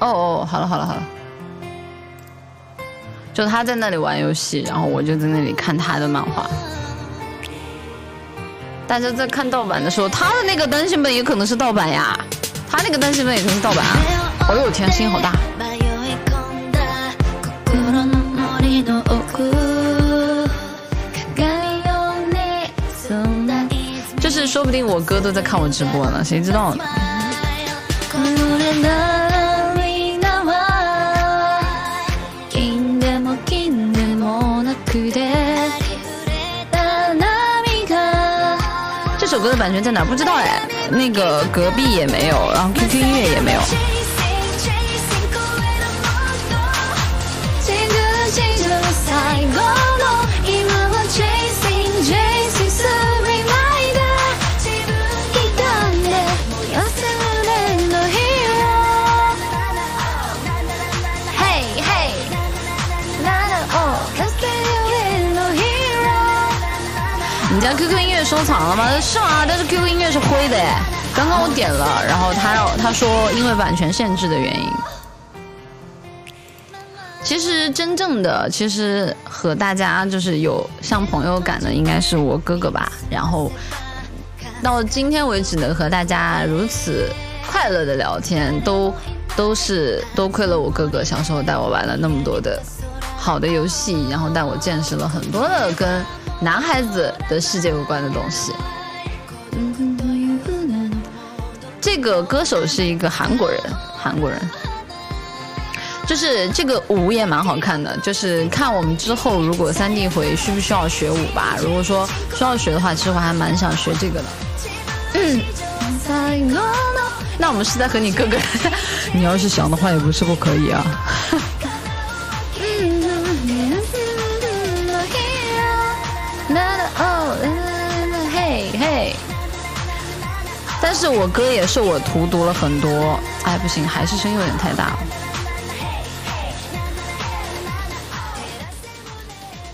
哦哦，好了好了好了，就他在那里玩游戏，然后我就在那里看他的漫画。大家在看盗版的时候，他的那个单行本也可能是盗版呀，他那个单行本也可能是盗版啊！哎呦天，声音好大。就是说不定我哥都在看我直播呢，谁知道呢？这首歌的版权在哪？不知道哎。那个隔壁也没有，然后 QQ 音乐也没有。你家 QQ 音乐收藏了吗？是吗？但是 QQ 音乐是灰的哎。刚刚我点了，然后他让他说因为版权限制的原因。其实真正的，其实和大家就是有像朋友感的，应该是我哥哥吧。然后到今天为止能和大家如此快乐的聊天，都都是多亏了我哥哥小时候带我玩了那么多的好的游戏，然后带我见识了很多的跟。男孩子的世界有关的东西。这个歌手是一个韩国人，韩国人。就是这个舞也蛮好看的，就是看我们之后如果三 D 回需不需要学舞吧。如果说需要学的话，其实我还蛮想学这个的。嗯。那我们是在和你哥哥，你要是想的话也不是不可以啊。但是我哥也是我荼毒了很多，哎，不行，还是声音有点太大了。